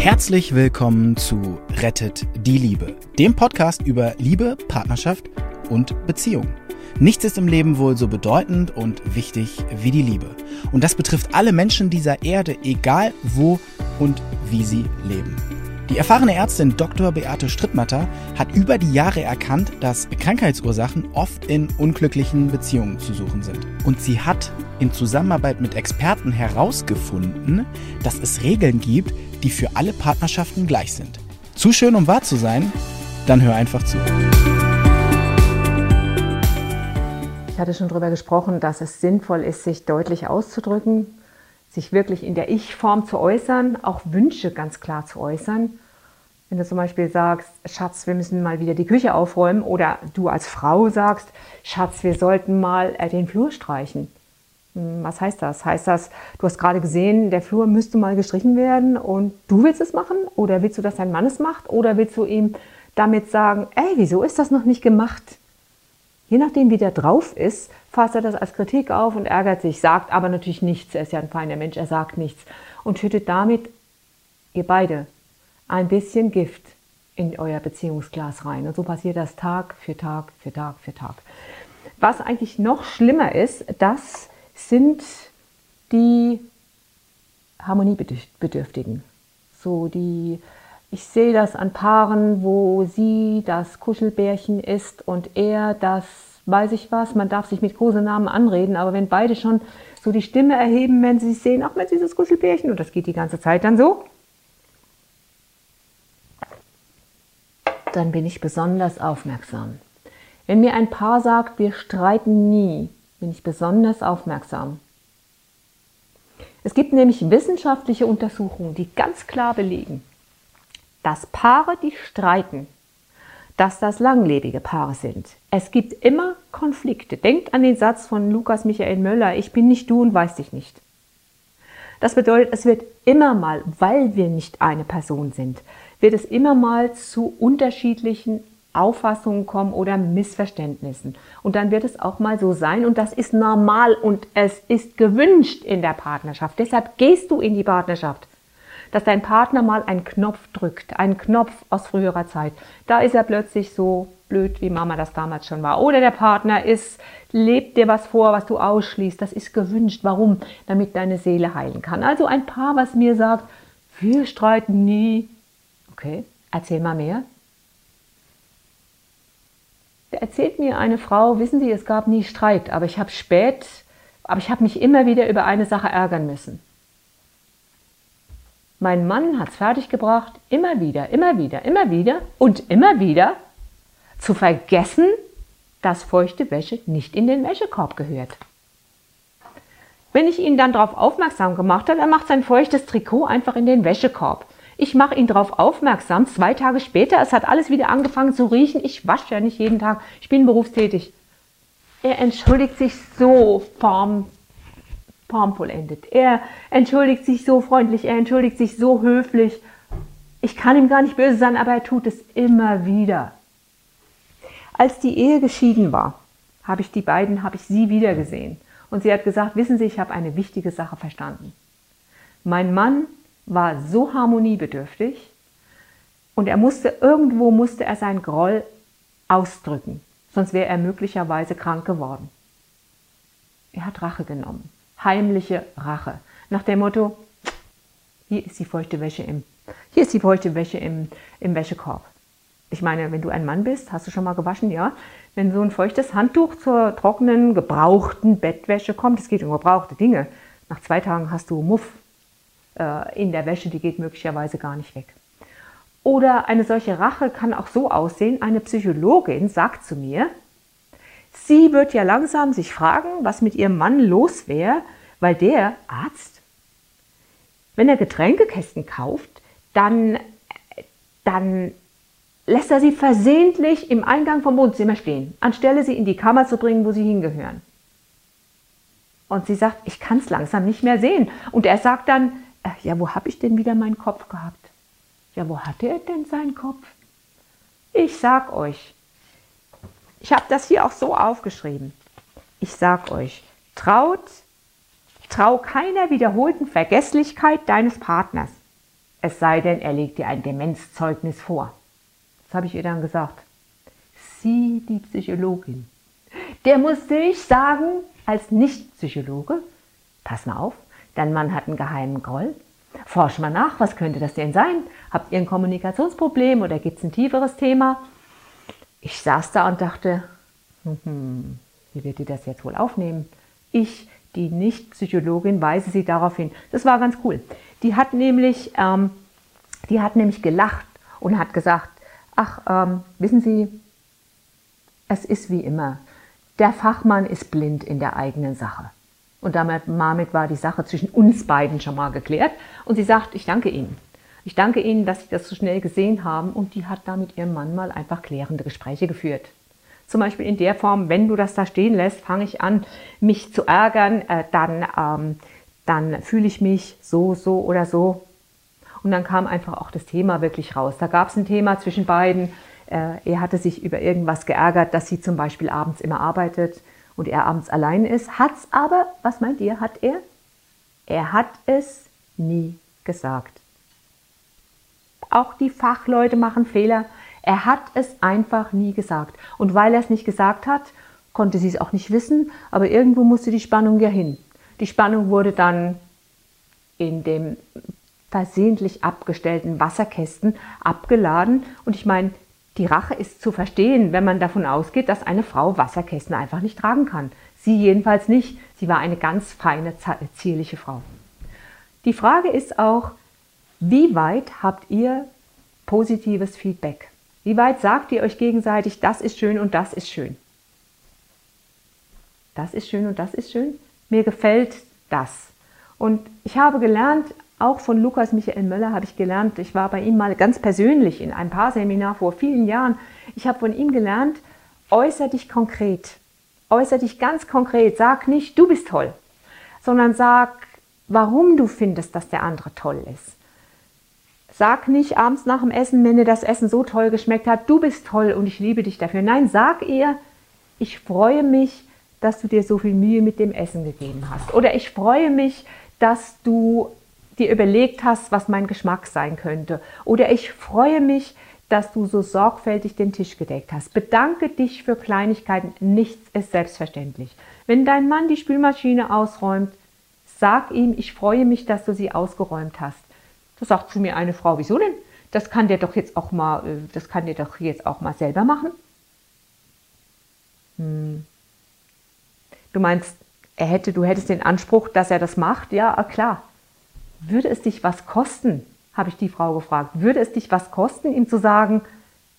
Herzlich willkommen zu Rettet die Liebe, dem Podcast über Liebe, Partnerschaft und Beziehung. Nichts ist im Leben wohl so bedeutend und wichtig wie die Liebe. Und das betrifft alle Menschen dieser Erde, egal wo und wie sie leben. Die erfahrene Ärztin Dr. Beate Strittmatter hat über die Jahre erkannt, dass Krankheitsursachen oft in unglücklichen Beziehungen zu suchen sind. Und sie hat in Zusammenarbeit mit Experten herausgefunden, dass es Regeln gibt, die für alle Partnerschaften gleich sind. Zu schön, um wahr zu sein? Dann hör einfach zu. Ich hatte schon darüber gesprochen, dass es sinnvoll ist, sich deutlich auszudrücken, sich wirklich in der Ich-Form zu äußern, auch Wünsche ganz klar zu äußern. Wenn du zum Beispiel sagst, Schatz, wir müssen mal wieder die Küche aufräumen oder du als Frau sagst, Schatz, wir sollten mal äh, den Flur streichen. Hm, was heißt das? Heißt das, du hast gerade gesehen, der Flur müsste mal gestrichen werden und du willst es machen? Oder willst du, dass dein Mann es macht? Oder willst du ihm damit sagen, ey, wieso ist das noch nicht gemacht? Je nachdem, wie der drauf ist, fasst er das als Kritik auf und ärgert sich, sagt aber natürlich nichts. Er ist ja ein feiner Mensch, er sagt nichts. Und schüttet damit, ihr beide, ein bisschen Gift in euer Beziehungsglas rein. Und so passiert das Tag für Tag für Tag für Tag. Was eigentlich noch schlimmer ist, dass sind die Harmoniebedürftigen. So die, ich sehe das an Paaren, wo sie das Kuschelbärchen ist und er das, weiß ich was, man darf sich mit großen Namen anreden, aber wenn beide schon so die Stimme erheben, wenn sie sehen, ach, Mensch, dieses Kuschelbärchen, und das geht die ganze Zeit dann so, dann bin ich besonders aufmerksam. Wenn mir ein Paar sagt, wir streiten nie, bin ich besonders aufmerksam. Es gibt nämlich wissenschaftliche Untersuchungen, die ganz klar belegen, dass Paare, die streiten, dass das langlebige Paare sind. Es gibt immer Konflikte. Denkt an den Satz von Lukas Michael Möller, ich bin nicht du und weiß dich nicht. Das bedeutet, es wird immer mal, weil wir nicht eine Person sind, wird es immer mal zu unterschiedlichen Auffassungen kommen oder Missverständnissen. Und dann wird es auch mal so sein und das ist normal und es ist gewünscht in der Partnerschaft. Deshalb gehst du in die Partnerschaft, dass dein Partner mal einen Knopf drückt, einen Knopf aus früherer Zeit. Da ist er plötzlich so blöd, wie Mama das damals schon war. Oder der Partner ist, lebt dir was vor, was du ausschließt. Das ist gewünscht. Warum? Damit deine Seele heilen kann. Also ein Paar, was mir sagt, wir streiten nie. Okay, erzähl mal mehr. Da erzählt mir eine Frau, wissen Sie, es gab nie Streit, aber ich habe spät, aber ich habe mich immer wieder über eine Sache ärgern müssen. Mein Mann hat es fertiggebracht, immer wieder, immer wieder, immer wieder und immer wieder zu vergessen, dass feuchte Wäsche nicht in den Wäschekorb gehört. Wenn ich ihn dann darauf aufmerksam gemacht habe, er macht sein feuchtes Trikot einfach in den Wäschekorb. Ich mache ihn darauf aufmerksam. Zwei Tage später, es hat alles wieder angefangen zu riechen. Ich wasche ja nicht jeden Tag. Ich bin berufstätig. Er entschuldigt sich so form, formvollendet. Er entschuldigt sich so freundlich. Er entschuldigt sich so höflich. Ich kann ihm gar nicht böse sein, aber er tut es immer wieder. Als die Ehe geschieden war, habe ich die beiden, habe ich sie wiedergesehen. Und sie hat gesagt, wissen Sie, ich habe eine wichtige Sache verstanden. Mein Mann war so harmoniebedürftig und er musste, irgendwo musste er sein Groll ausdrücken, sonst wäre er möglicherweise krank geworden. Er hat Rache genommen, heimliche Rache, nach dem Motto, hier ist die feuchte Wäsche im, hier ist die feuchte Wäsche im, im Wäschekorb. Ich meine, wenn du ein Mann bist, hast du schon mal gewaschen, ja? Wenn so ein feuchtes Handtuch zur trockenen, gebrauchten Bettwäsche kommt, es geht um gebrauchte Dinge, nach zwei Tagen hast du Muff äh, in der Wäsche, die geht möglicherweise gar nicht weg. Oder eine solche Rache kann auch so aussehen, eine Psychologin sagt zu mir, sie wird ja langsam sich fragen, was mit ihrem Mann los wäre, weil der Arzt, wenn er Getränkekästen kauft, dann, dann lässt er sie versehentlich im Eingang vom Wohnzimmer stehen, anstelle sie in die Kammer zu bringen, wo sie hingehören. Und sie sagt, ich kann es langsam nicht mehr sehen. Und er sagt dann, äh, ja, wo habe ich denn wieder meinen Kopf gehabt? Ja, wo hatte er denn seinen Kopf? Ich sag euch, ich habe das hier auch so aufgeschrieben. Ich sag euch, traut, trau keiner wiederholten Vergesslichkeit deines Partners. Es sei denn, er legt dir ein Demenzzeugnis vor. Das habe ich ihr dann gesagt. Sie, die Psychologin. Der musste ich sagen, als Nicht-Psychologe, pass mal auf, dein Mann hat einen geheimen Groll. Forsch mal nach, was könnte das denn sein? Habt ihr ein Kommunikationsproblem oder gibt es ein tieferes Thema? Ich saß da und dachte, hm, wie wird die das jetzt wohl aufnehmen? Ich, die Nicht-Psychologin, weise sie darauf hin. Das war ganz cool. Die hat nämlich, ähm, die hat nämlich gelacht und hat gesagt, ach, ähm, wissen Sie, es ist wie immer. Der Fachmann ist blind in der eigenen Sache. Und damit, damit war die Sache zwischen uns beiden schon mal geklärt. Und sie sagt, ich danke Ihnen. Ich danke Ihnen, dass Sie das so schnell gesehen haben. Und die hat da mit ihrem Mann mal einfach klärende Gespräche geführt. Zum Beispiel in der Form, wenn du das da stehen lässt, fange ich an, mich zu ärgern, äh, dann, ähm, dann fühle ich mich so, so oder so. Und dann kam einfach auch das Thema wirklich raus. Da gab es ein Thema zwischen beiden. Äh, er hatte sich über irgendwas geärgert, dass sie zum Beispiel abends immer arbeitet und er abends allein ist. Hat's aber, was meint ihr, hat er? Er hat es nie gesagt. Auch die Fachleute machen Fehler. Er hat es einfach nie gesagt. Und weil er es nicht gesagt hat, konnte sie es auch nicht wissen, aber irgendwo musste die Spannung ja hin. Die Spannung wurde dann in dem versehentlich abgestellten Wasserkästen abgeladen. Und ich meine, die Rache ist zu verstehen, wenn man davon ausgeht, dass eine Frau Wasserkästen einfach nicht tragen kann. Sie jedenfalls nicht. Sie war eine ganz feine, zierliche Frau. Die Frage ist auch, wie weit habt ihr positives Feedback? Wie weit sagt ihr euch gegenseitig, das ist schön und das ist schön? Das ist schön und das ist schön. Mir gefällt das. Und ich habe gelernt, auch von Lukas Michael Möller habe ich gelernt, ich war bei ihm mal ganz persönlich in einem Paarseminar vor vielen Jahren. Ich habe von ihm gelernt, äußer dich konkret. Äußer dich ganz konkret. Sag nicht, du bist toll, sondern sag, warum du findest, dass der andere toll ist. Sag nicht abends nach dem Essen, wenn dir das Essen so toll geschmeckt hat, du bist toll und ich liebe dich dafür. Nein, sag ihr, ich freue mich, dass du dir so viel Mühe mit dem Essen gegeben hast. Oder ich freue mich, dass du dir überlegt hast, was mein Geschmack sein könnte. Oder ich freue mich, dass du so sorgfältig den Tisch gedeckt hast. Bedanke dich für Kleinigkeiten. Nichts ist selbstverständlich. Wenn dein Mann die Spülmaschine ausräumt, sag ihm, ich freue mich, dass du sie ausgeräumt hast. Da sagt zu mir eine Frau, wieso denn? Das kann der doch jetzt auch mal, äh, das kann der doch jetzt auch mal selber machen. Hm. Du meinst, er hätte, du hättest den Anspruch, dass er das macht? Ja, klar. Würde es dich was kosten, habe ich die Frau gefragt, würde es dich was kosten, ihm zu sagen,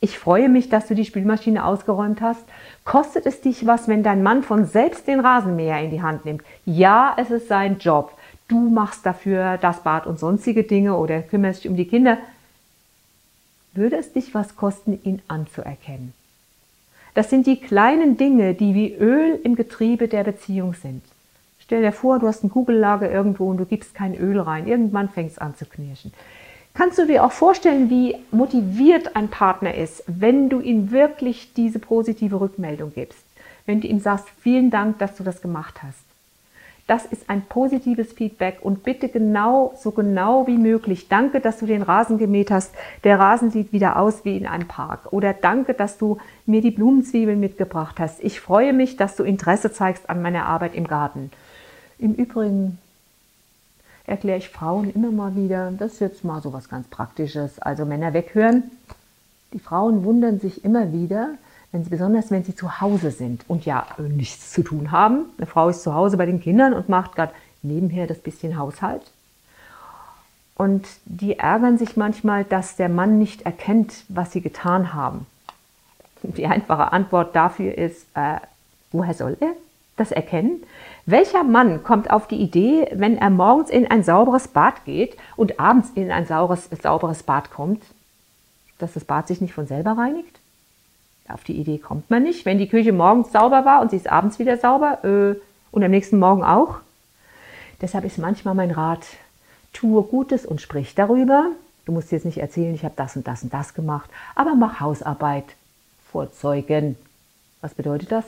ich freue mich, dass du die Spülmaschine ausgeräumt hast. Kostet es dich was, wenn dein Mann von selbst den Rasenmäher in die Hand nimmt? Ja, es ist sein Job. Du machst dafür das Bad und sonstige Dinge oder kümmerst dich um die Kinder. Würde es dich was kosten, ihn anzuerkennen? Das sind die kleinen Dinge, die wie Öl im Getriebe der Beziehung sind. Stell dir vor, du hast ein Kugellager irgendwo und du gibst kein Öl rein. Irgendwann fängt es an zu knirschen. Kannst du dir auch vorstellen, wie motiviert ein Partner ist, wenn du ihm wirklich diese positive Rückmeldung gibst? Wenn du ihm sagst, vielen Dank, dass du das gemacht hast. Das ist ein positives Feedback und bitte genau, so genau wie möglich. Danke, dass du den Rasen gemäht hast. Der Rasen sieht wieder aus wie in einem Park. Oder danke, dass du mir die Blumenzwiebeln mitgebracht hast. Ich freue mich, dass du Interesse zeigst an meiner Arbeit im Garten. Im Übrigen erkläre ich Frauen immer mal wieder, das ist jetzt mal so was ganz Praktisches, also Männer weghören. Die Frauen wundern sich immer wieder, wenn sie, besonders wenn sie zu Hause sind und ja nichts zu tun haben. Eine Frau ist zu Hause bei den Kindern und macht gerade nebenher das bisschen Haushalt. Und die ärgern sich manchmal, dass der Mann nicht erkennt, was sie getan haben. Die einfache Antwort dafür ist, äh, woher soll er das erkennen? Welcher Mann kommt auf die Idee, wenn er morgens in ein sauberes Bad geht und abends in ein saures, sauberes Bad kommt, dass das Bad sich nicht von selber reinigt? Auf die Idee kommt man nicht. Wenn die Küche morgens sauber war und sie ist abends wieder sauber äh, und am nächsten Morgen auch. Deshalb ist manchmal mein Rat, tue Gutes und sprich darüber. Du musst jetzt nicht erzählen, ich habe das und das und das gemacht, aber mach Hausarbeit vorzeugen. Was bedeutet das?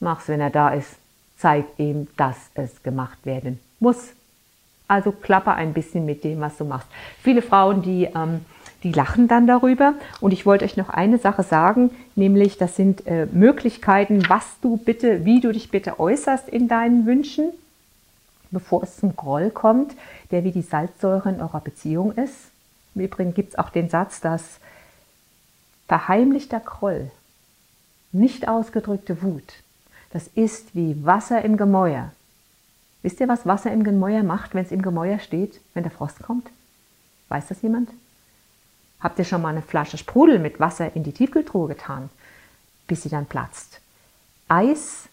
Mach's, wenn er da ist zeigt ihm, dass es gemacht werden muss. Also klappe ein bisschen mit dem, was du machst. Viele Frauen, die, ähm, die lachen dann darüber. Und ich wollte euch noch eine Sache sagen, nämlich das sind äh, Möglichkeiten, was du bitte, wie du dich bitte äußerst in deinen Wünschen, bevor es zum Groll kommt, der wie die Salzsäure in eurer Beziehung ist. Im Übrigen gibt es auch den Satz, dass verheimlichter Groll, nicht ausgedrückte Wut, das ist wie Wasser im Gemäuer. Wisst ihr, was Wasser im Gemäuer macht, wenn es im Gemäuer steht, wenn der Frost kommt? Weiß das jemand? Habt ihr schon mal eine Flasche Sprudel mit Wasser in die Tiefkühltruhe getan, bis sie dann platzt? Eis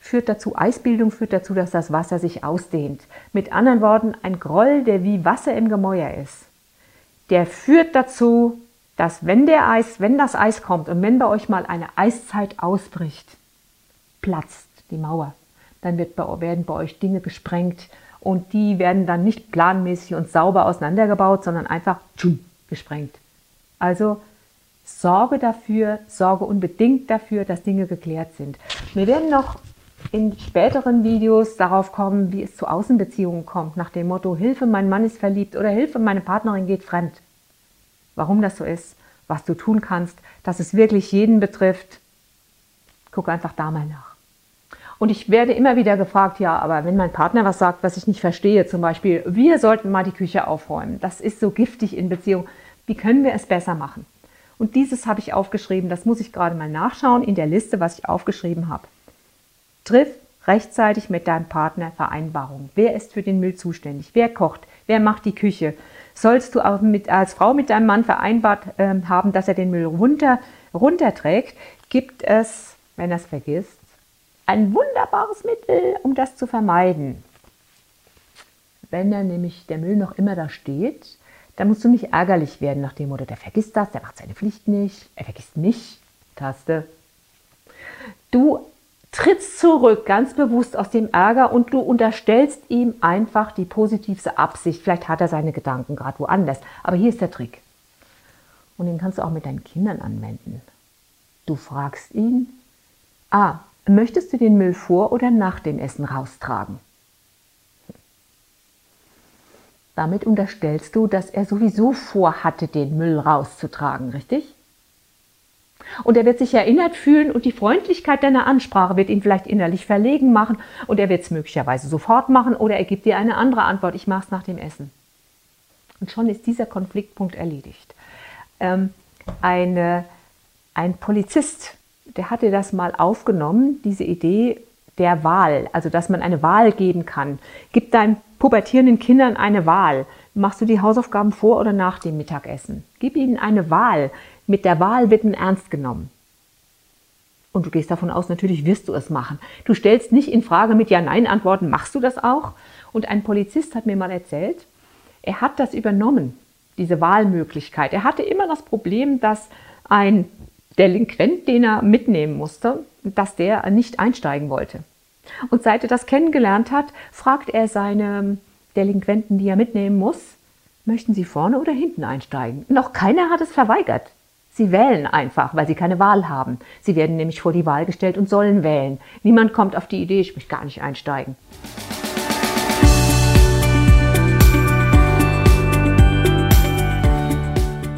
führt dazu, Eisbildung führt dazu, dass das Wasser sich ausdehnt. Mit anderen Worten, ein Groll, der wie Wasser im Gemäuer ist, der führt dazu, dass wenn der Eis, wenn das Eis kommt und wenn bei euch mal eine Eiszeit ausbricht, platzt die Mauer dann wird bei, werden bei euch Dinge gesprengt und die werden dann nicht planmäßig und sauber auseinandergebaut, sondern einfach tschum, gesprengt. Also sorge dafür, sorge unbedingt dafür, dass Dinge geklärt sind. Wir werden noch in späteren Videos darauf kommen, wie es zu Außenbeziehungen kommt, nach dem Motto Hilfe, mein Mann ist verliebt oder Hilfe, meine Partnerin geht fremd. Warum das so ist, was du tun kannst, dass es wirklich jeden betrifft, guck einfach da mal nach. Und ich werde immer wieder gefragt, ja, aber wenn mein Partner was sagt, was ich nicht verstehe, zum Beispiel, wir sollten mal die Küche aufräumen, das ist so giftig in Beziehung, wie können wir es besser machen? Und dieses habe ich aufgeschrieben, das muss ich gerade mal nachschauen in der Liste, was ich aufgeschrieben habe. Triff rechtzeitig mit deinem Partner Vereinbarungen. Wer ist für den Müll zuständig? Wer kocht? Wer macht die Küche? Sollst du auch mit, als Frau mit deinem Mann vereinbart äh, haben, dass er den Müll runter, runterträgt? Gibt es, wenn er es vergisst, ein wunderbares Mittel, um das zu vermeiden. Wenn dann nämlich der Müll noch immer da steht, dann musst du nicht ärgerlich werden nach dem Motto, der vergisst das, der macht seine Pflicht nicht, er vergisst mich, Taste. Du trittst zurück, ganz bewusst aus dem Ärger und du unterstellst ihm einfach die positivste Absicht. Vielleicht hat er seine Gedanken gerade woanders, aber hier ist der Trick. Und den kannst du auch mit deinen Kindern anwenden. Du fragst ihn, ah, Möchtest du den Müll vor oder nach dem Essen raustragen? Damit unterstellst du, dass er sowieso vorhatte, den Müll rauszutragen, richtig? Und er wird sich erinnert fühlen und die Freundlichkeit deiner Ansprache wird ihn vielleicht innerlich verlegen machen und er wird es möglicherweise sofort machen oder er gibt dir eine andere Antwort, ich mache es nach dem Essen. Und schon ist dieser Konfliktpunkt erledigt. Ähm, eine, ein Polizist der hatte das mal aufgenommen, diese Idee der Wahl, also dass man eine Wahl geben kann. Gib deinen pubertierenden Kindern eine Wahl. Machst du die Hausaufgaben vor oder nach dem Mittagessen? Gib ihnen eine Wahl. Mit der Wahl wird man ernst genommen. Und du gehst davon aus, natürlich wirst du es machen. Du stellst nicht in Frage mit Ja-Nein-Antworten, machst du das auch? Und ein Polizist hat mir mal erzählt, er hat das übernommen, diese Wahlmöglichkeit. Er hatte immer das Problem, dass ein Delinquent, den er mitnehmen musste, dass der nicht einsteigen wollte. Und seit er das kennengelernt hat, fragt er seine Delinquenten, die er mitnehmen muss, möchten Sie vorne oder hinten einsteigen? Noch keiner hat es verweigert. Sie wählen einfach, weil sie keine Wahl haben. Sie werden nämlich vor die Wahl gestellt und sollen wählen. Niemand kommt auf die Idee, ich möchte gar nicht einsteigen.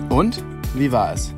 Und wie war es?